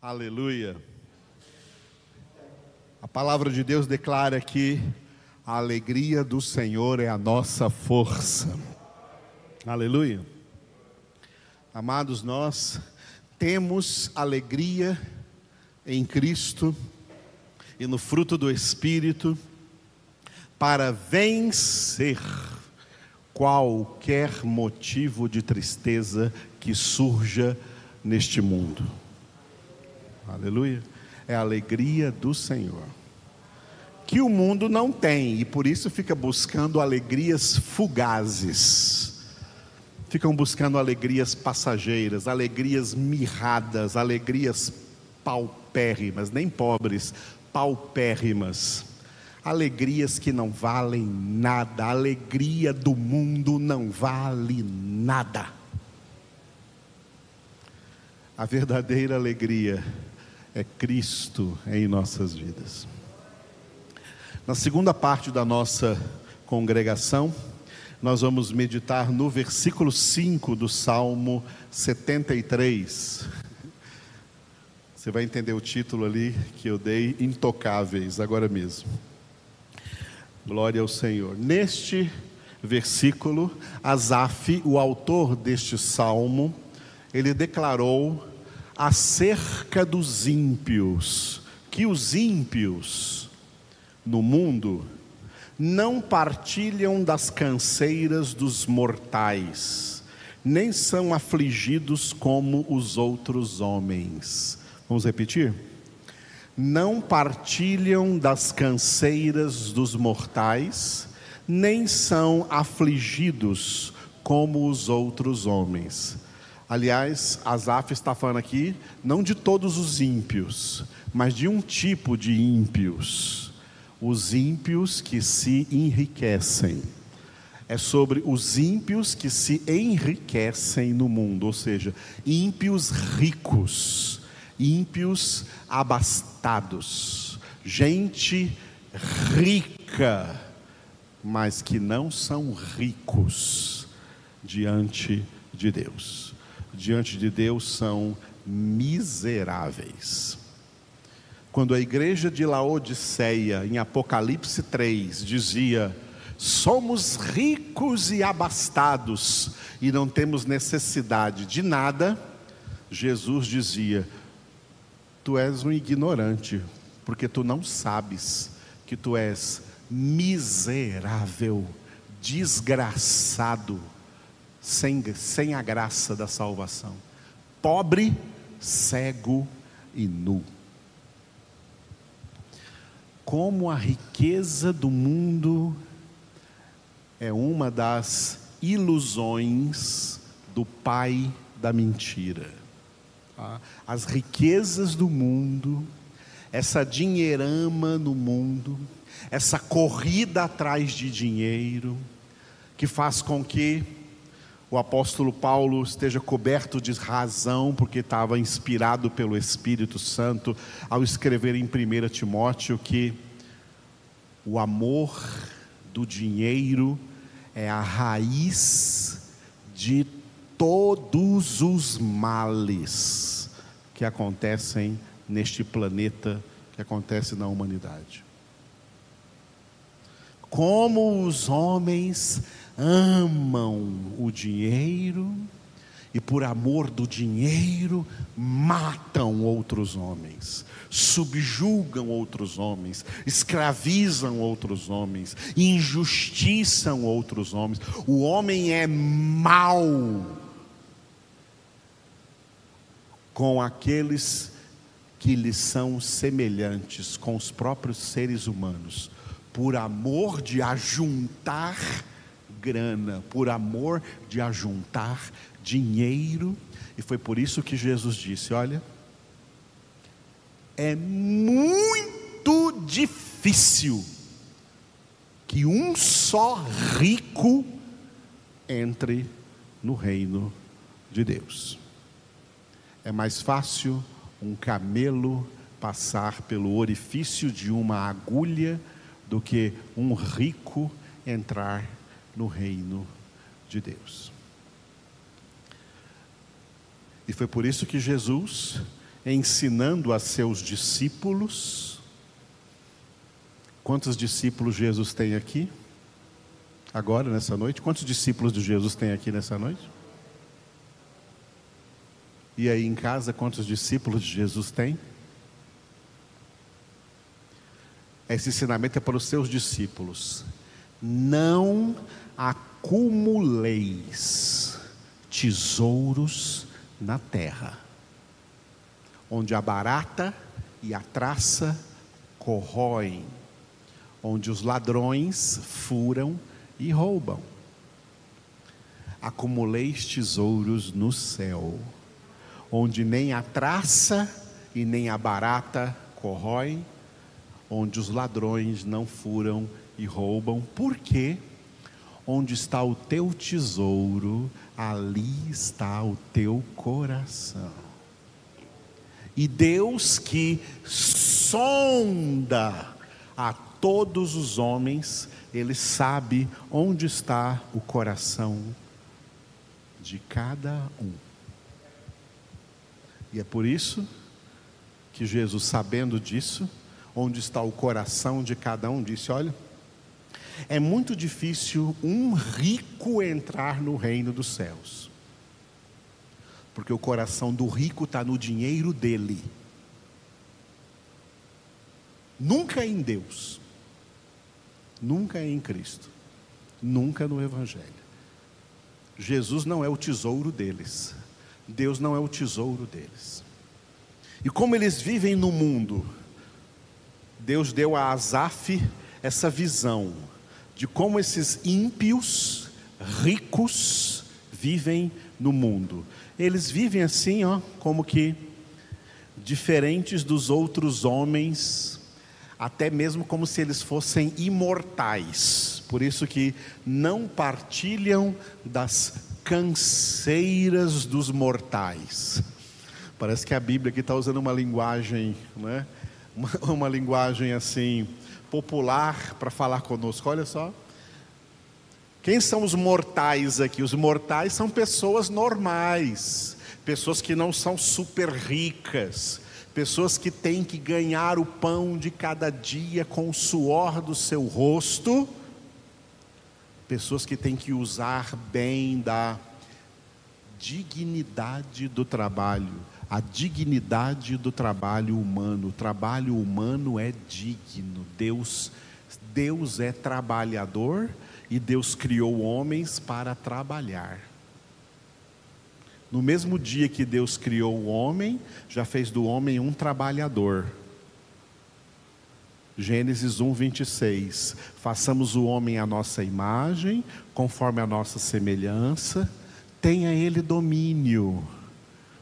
Aleluia. A palavra de Deus declara que a alegria do Senhor é a nossa força. Aleluia. Amados, nós temos alegria em Cristo e no fruto do Espírito para vencer qualquer motivo de tristeza que surja neste mundo. Aleluia. É a alegria do Senhor. Que o mundo não tem e por isso fica buscando alegrias fugazes. Ficam buscando alegrias passageiras, alegrias mirradas, alegrias paupérrimas, nem pobres, paupérrimas. Alegrias que não valem nada, a alegria do mundo não vale nada. A verdadeira alegria é Cristo em nossas vidas. Na segunda parte da nossa congregação, nós vamos meditar no versículo 5 do Salmo 73. Você vai entender o título ali que eu dei, Intocáveis, agora mesmo. Glória ao Senhor. Neste versículo, Asaf, o autor deste salmo, ele declarou acerca dos ímpios, que os ímpios no mundo não partilham das canseiras dos mortais, nem são afligidos como os outros homens. Vamos repetir? Não partilham das canseiras dos mortais, nem são afligidos como os outros homens. Aliás, Asaf está falando aqui não de todos os ímpios, mas de um tipo de ímpios. Os ímpios que se enriquecem. É sobre os ímpios que se enriquecem no mundo, ou seja, ímpios ricos, ímpios abastados, gente rica, mas que não são ricos diante de Deus diante de Deus são miseráveis. Quando a igreja de Laodiceia, em Apocalipse 3, dizia: Somos ricos e abastados e não temos necessidade de nada, Jesus dizia: Tu és um ignorante, porque tu não sabes que tu és miserável, desgraçado sem, sem a graça da salvação. Pobre, cego e nu. Como a riqueza do mundo é uma das ilusões do pai da mentira. Tá? As riquezas do mundo, essa dinheirama no mundo, essa corrida atrás de dinheiro, que faz com que o apóstolo Paulo esteja coberto de razão, porque estava inspirado pelo Espírito Santo ao escrever em 1 Timóteo que o amor do dinheiro é a raiz de todos os males que acontecem neste planeta, que acontecem na humanidade. Como os homens amam o dinheiro e, por amor do dinheiro, matam outros homens, subjugam outros homens, escravizam outros homens, injustiçam outros homens. O homem é mau com aqueles que lhe são semelhantes, com os próprios seres humanos, por amor de ajuntar grana, por amor de ajuntar dinheiro. E foi por isso que Jesus disse: Olha, é muito difícil que um só rico entre no reino de Deus. É mais fácil um camelo passar pelo orifício de uma agulha do que um rico entrar no reino de Deus. E foi por isso que Jesus ensinando a seus discípulos. Quantos discípulos Jesus tem aqui? Agora, nessa noite? Quantos discípulos de Jesus tem aqui nessa noite? E aí em casa, quantos discípulos de Jesus tem? Esse ensinamento é para os seus discípulos. Não acumuleis tesouros na terra, onde a barata e a traça corroem, onde os ladrões furam e roubam. Acumuleis tesouros no céu onde nem a traça e nem a barata corroem, onde os ladrões não furam e roubam, porque onde está o teu tesouro, ali está o teu coração. E Deus que sonda a todos os homens, Ele sabe onde está o coração de cada um. E é por isso que Jesus, sabendo disso, onde está o coração de cada um, disse: Olha, é muito difícil um rico entrar no reino dos céus, porque o coração do rico está no dinheiro dele, nunca em Deus, nunca em Cristo, nunca no Evangelho. Jesus não é o tesouro deles. Deus não é o tesouro deles. E como eles vivem no mundo, Deus deu a Asaf essa visão de como esses ímpios, ricos, vivem no mundo. Eles vivem assim, ó, como que diferentes dos outros homens, até mesmo como se eles fossem imortais. Por isso que não partilham das canseiras dos mortais. Parece que a Bíblia aqui está usando uma linguagem, né? uma, uma linguagem assim, popular para falar conosco. Olha só. Quem são os mortais aqui? Os mortais são pessoas normais, pessoas que não são super ricas, pessoas que têm que ganhar o pão de cada dia com o suor do seu rosto pessoas que têm que usar bem da dignidade do trabalho, a dignidade do trabalho humano. O trabalho humano é digno. Deus, Deus é trabalhador e Deus criou homens para trabalhar. No mesmo dia que Deus criou o homem, já fez do homem um trabalhador. Gênesis 1, 26. Façamos o homem à nossa imagem, conforme a nossa semelhança, tenha ele domínio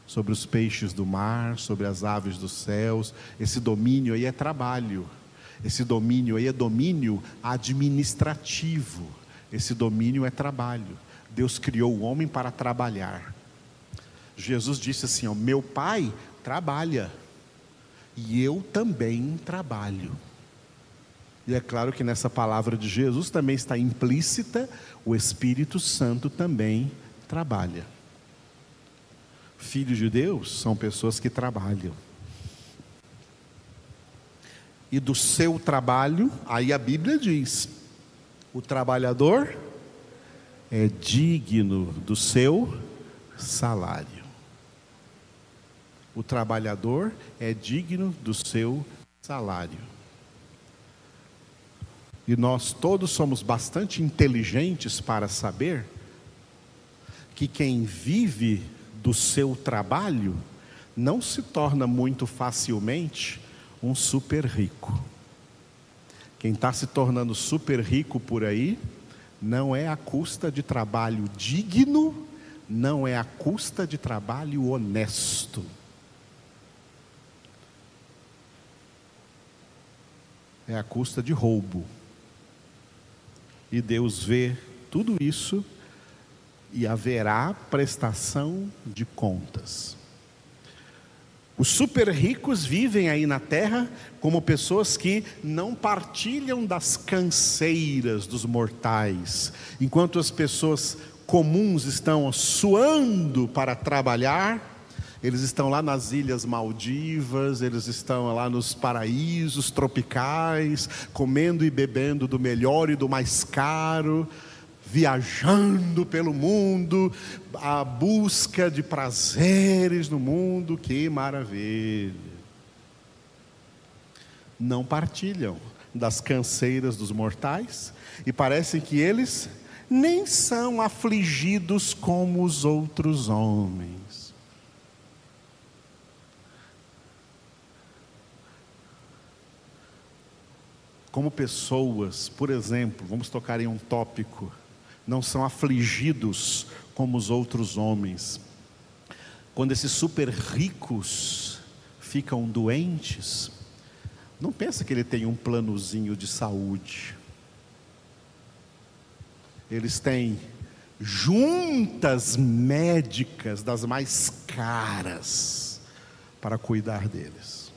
sobre os peixes do mar, sobre as aves dos céus. Esse domínio aí é trabalho. Esse domínio aí é domínio administrativo. Esse domínio é trabalho. Deus criou o homem para trabalhar. Jesus disse assim: ó, Meu pai trabalha, e eu também trabalho. E é claro que nessa palavra de Jesus também está implícita o Espírito Santo também trabalha. Filhos de Deus são pessoas que trabalham. E do seu trabalho, aí a Bíblia diz: o trabalhador é digno do seu salário. O trabalhador é digno do seu salário. E nós todos somos bastante inteligentes para saber que quem vive do seu trabalho não se torna muito facilmente um super rico. Quem está se tornando super rico por aí não é a custa de trabalho digno, não é a custa de trabalho honesto. É a custa de roubo. E Deus vê tudo isso e haverá prestação de contas. Os super ricos vivem aí na terra como pessoas que não partilham das canseiras dos mortais, enquanto as pessoas comuns estão suando para trabalhar, Eles estão lá nas ilhas Maldivas, eles estão lá nos paraísos tropicais, comendo e bebendo do melhor e do mais caro, viajando pelo mundo, à busca de prazeres no mundo, que maravilha. Não partilham das canseiras dos mortais e parecem que eles nem são afligidos como os outros homens. Como pessoas, por exemplo, vamos tocar em um tópico, não são afligidos como os outros homens. Quando esses super ricos ficam doentes, não pensa que ele tem um planozinho de saúde. Eles têm juntas médicas das mais caras para cuidar deles.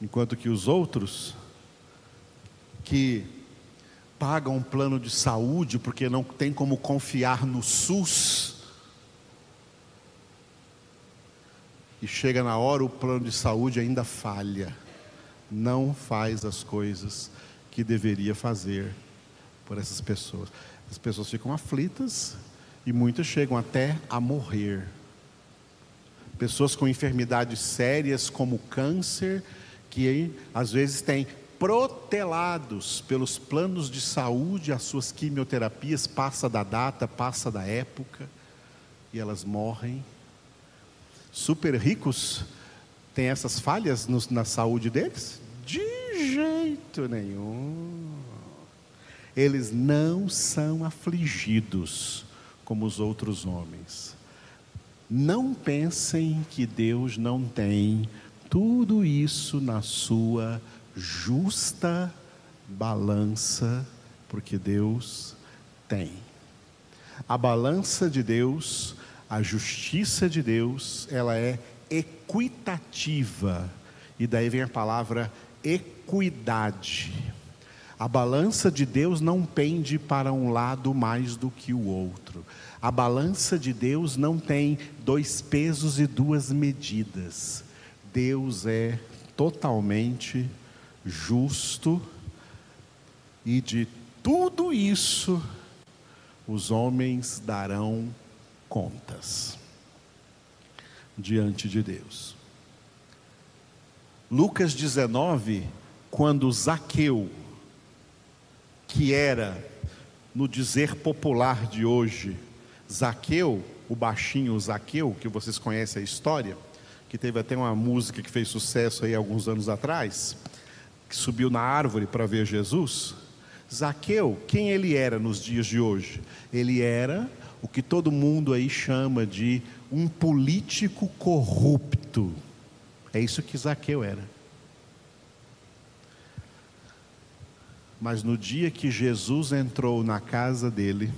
Enquanto que os outros que pagam um plano de saúde porque não tem como confiar no SUS, e chega na hora o plano de saúde ainda falha, não faz as coisas que deveria fazer por essas pessoas. As pessoas ficam aflitas e muitas chegam até a morrer. Pessoas com enfermidades sérias como câncer, que às vezes têm protelados pelos planos de saúde, as suas quimioterapias, passa da data, passa da época, e elas morrem. Super ricos têm essas falhas no, na saúde deles? De jeito nenhum. Eles não são afligidos como os outros homens. Não pensem que Deus não tem tudo isso na sua justa balança, porque Deus tem. A balança de Deus, a justiça de Deus, ela é equitativa. E daí vem a palavra equidade. A balança de Deus não pende para um lado mais do que o outro. A balança de Deus não tem dois pesos e duas medidas. Deus é totalmente justo e de tudo isso os homens darão contas diante de Deus. Lucas 19, quando Zaqueu, que era, no dizer popular de hoje, Zaqueu, o baixinho Zaqueu, que vocês conhecem a história, que teve até uma música que fez sucesso aí alguns anos atrás, que subiu na árvore para ver Jesus. Zaqueu, quem ele era nos dias de hoje? Ele era o que todo mundo aí chama de um político corrupto. É isso que Zaqueu era. Mas no dia que Jesus entrou na casa dele,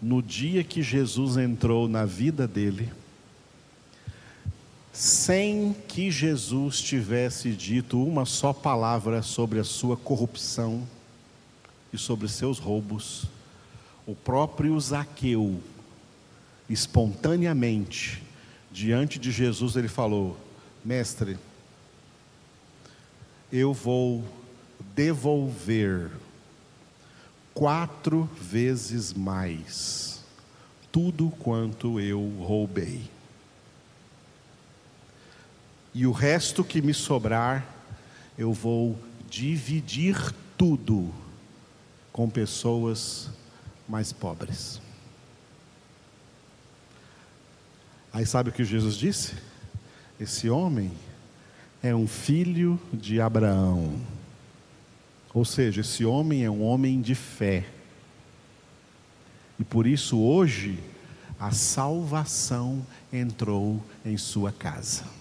no dia que Jesus entrou na vida dele, sem que Jesus tivesse dito uma só palavra sobre a sua corrupção e sobre seus roubos, o próprio Zaqueu, espontaneamente, diante de Jesus, ele falou: Mestre, eu vou devolver quatro vezes mais tudo quanto eu roubei e o resto que me sobrar, eu vou dividir tudo com pessoas mais pobres. Aí sabe o que Jesus disse? Esse homem é um filho de Abraão. Ou seja, esse homem é um homem de fé. E por isso hoje a salvação entrou em sua casa.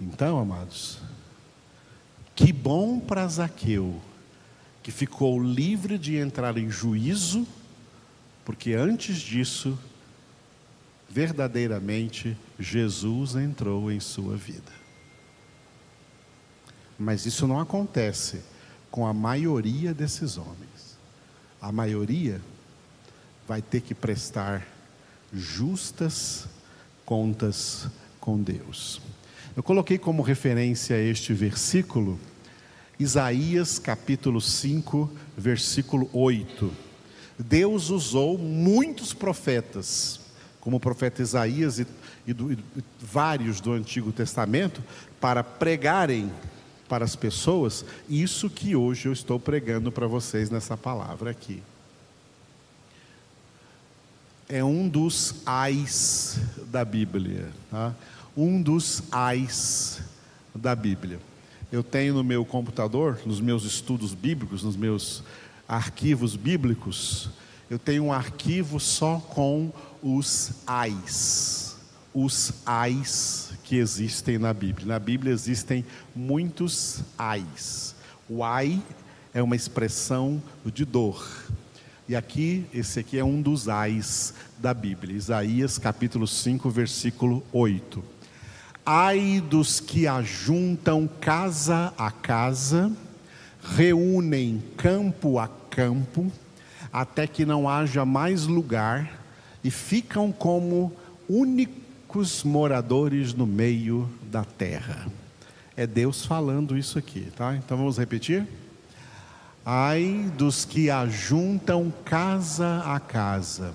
Então, amados, que bom para Zaqueu, que ficou livre de entrar em juízo, porque antes disso, verdadeiramente, Jesus entrou em sua vida. Mas isso não acontece com a maioria desses homens. a maioria vai ter que prestar justas contas com Deus. Eu coloquei como referência este versículo, Isaías capítulo 5, versículo 8. Deus usou muitos profetas, como o profeta Isaías e, e, do, e vários do Antigo Testamento, para pregarem para as pessoas isso que hoje eu estou pregando para vocês nessa palavra aqui. É um dos ais da Bíblia, tá? Um dos ais da Bíblia. Eu tenho no meu computador, nos meus estudos bíblicos, nos meus arquivos bíblicos, eu tenho um arquivo só com os ais. Os ais que existem na Bíblia. Na Bíblia existem muitos ais. O ai é uma expressão de dor. E aqui, esse aqui é um dos ais da Bíblia. Isaías capítulo 5, versículo 8. Ai dos que ajuntam casa a casa, reúnem campo a campo, até que não haja mais lugar, e ficam como únicos moradores no meio da terra. É Deus falando isso aqui, tá? Então vamos repetir? Ai dos que ajuntam casa a casa,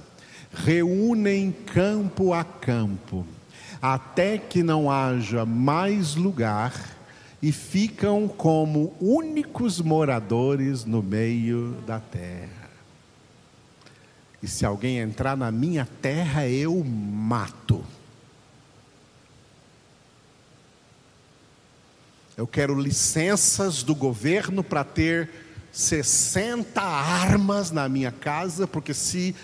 reúnem campo a campo, até que não haja mais lugar e ficam como únicos moradores no meio da terra. E se alguém entrar na minha terra, eu mato. Eu quero licenças do governo para ter 60 armas na minha casa, porque se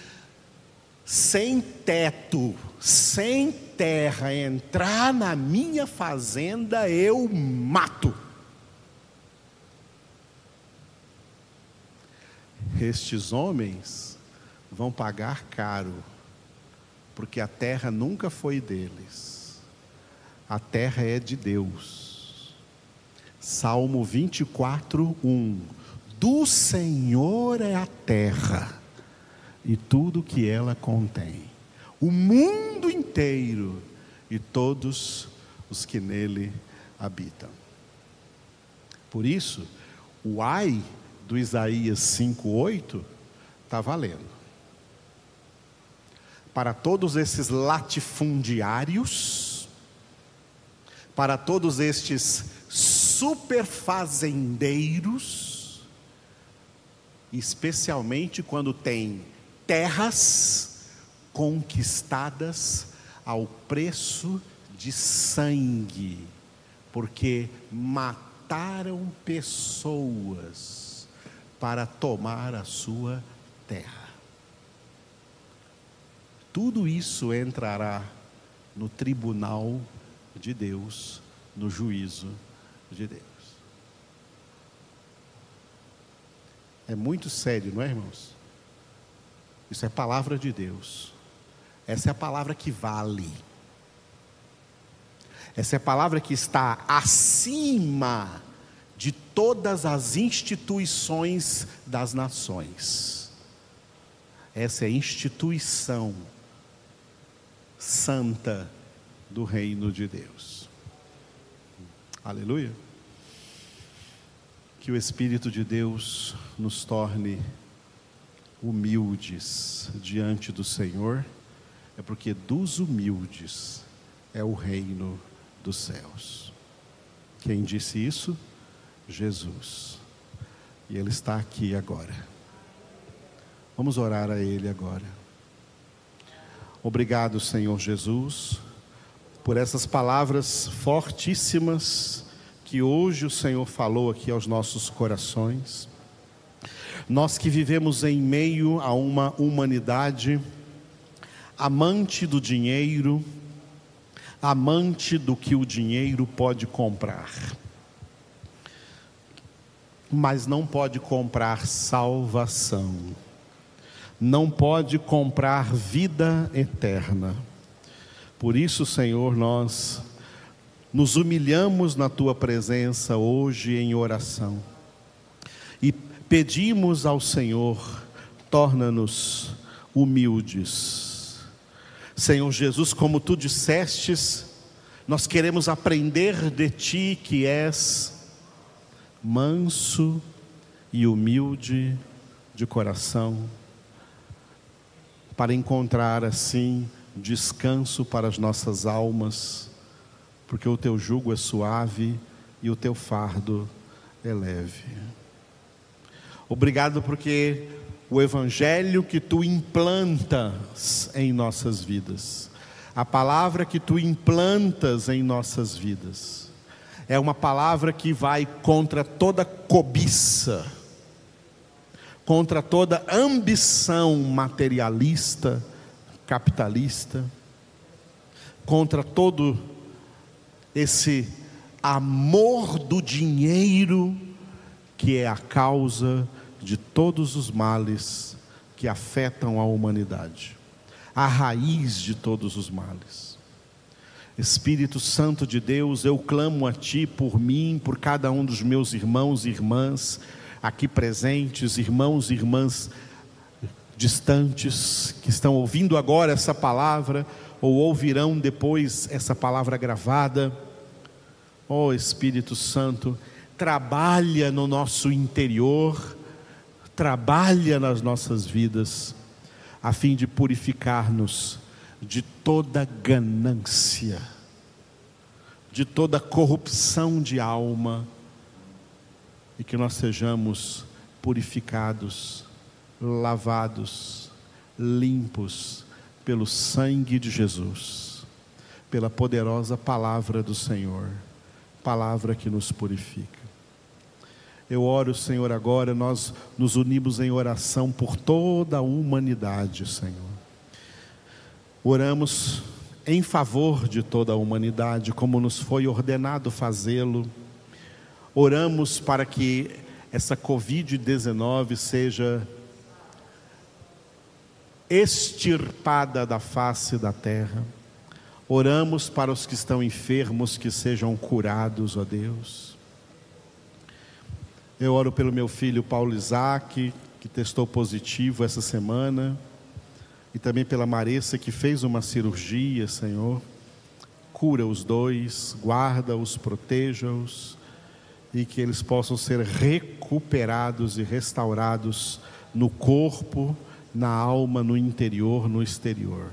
sem teto, sem terra entrar na minha fazenda, eu mato. Estes homens vão pagar caro, porque a terra nunca foi deles, a terra é de Deus. Salmo 24, 1: Do Senhor é a terra e tudo que ela contém, o mundo inteiro e todos os que nele habitam. Por isso, o ai do Isaías 5:8 está valendo. Para todos esses latifundiários, para todos estes superfazendeiros, especialmente quando tem terras conquistadas ao preço de sangue, porque mataram pessoas para tomar a sua terra. Tudo isso entrará no tribunal de Deus, no juízo de Deus. É muito sério, não é, irmãos? Isso é palavra de Deus. Essa é a palavra que vale. Essa é a palavra que está acima de todas as instituições das nações. Essa é a instituição santa do reino de Deus. Aleluia. Que o Espírito de Deus nos torne humildes diante do Senhor, é porque dos humildes é o reino dos céus. Quem disse isso? Jesus. E Ele está aqui agora. Vamos orar a Ele agora. Obrigado, Senhor Jesus, por essas palavras fortíssimas que hoje o Senhor falou aqui aos nossos corações. Nós que vivemos em meio a uma humanidade amante do dinheiro, amante do que o dinheiro pode comprar, mas não pode comprar salvação, não pode comprar vida eterna. Por isso, Senhor, nós nos humilhamos na tua presença hoje em oração pedimos ao Senhor torna-nos humildes. Senhor Jesus, como tu dissestes, nós queremos aprender de ti que és manso e humilde de coração, para encontrar assim descanso para as nossas almas, porque o teu jugo é suave e o teu fardo é leve. Obrigado porque o evangelho que tu implantas em nossas vidas, a palavra que tu implantas em nossas vidas, é uma palavra que vai contra toda cobiça, contra toda ambição materialista, capitalista, contra todo esse amor do dinheiro que é a causa de todos os males que afetam a humanidade, a raiz de todos os males. Espírito Santo de Deus, eu clamo a Ti por mim, por cada um dos meus irmãos e irmãs aqui presentes, irmãos e irmãs distantes, que estão ouvindo agora essa palavra ou ouvirão depois essa palavra gravada. Ó oh, Espírito Santo, trabalha no nosso interior, trabalha nas nossas vidas, a fim de purificar-nos de toda ganância, de toda corrupção de alma, e que nós sejamos purificados, lavados, limpos pelo sangue de Jesus, pela poderosa palavra do Senhor, palavra que nos purifica. Eu oro, Senhor, agora, nós nos unimos em oração por toda a humanidade, Senhor. Oramos em favor de toda a humanidade, como nos foi ordenado fazê-lo. Oramos para que essa Covid-19 seja extirpada da face da terra. Oramos para os que estão enfermos que sejam curados, ó Deus. Eu oro pelo meu filho Paulo Isaac, que testou positivo essa semana, e também pela Maressa, que fez uma cirurgia, Senhor. Cura os dois, guarda-os, proteja-os, e que eles possam ser recuperados e restaurados no corpo, na alma, no interior, no exterior.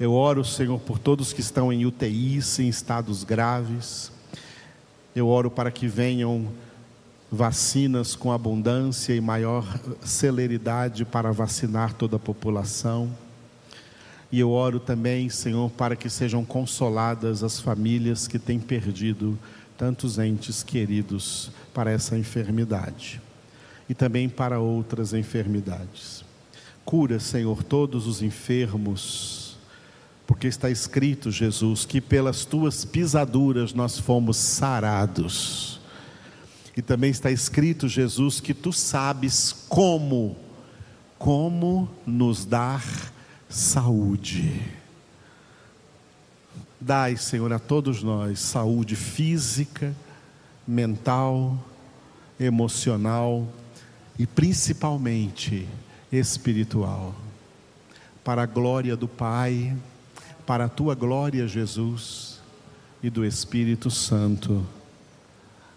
Eu oro, Senhor, por todos que estão em UTIs, em estados graves. Eu oro para que venham vacinas com abundância e maior celeridade para vacinar toda a população. E eu oro também, Senhor, para que sejam consoladas as famílias que têm perdido tantos entes queridos para essa enfermidade e também para outras enfermidades. Cura, Senhor, todos os enfermos, porque está escrito, Jesus, que pelas tuas pisaduras nós fomos sarados. E também está escrito, Jesus, que tu sabes como, como nos dar saúde. Dai, Senhor, a todos nós saúde física, mental, emocional e principalmente espiritual. Para a glória do Pai, para a tua glória, Jesus, e do Espírito Santo.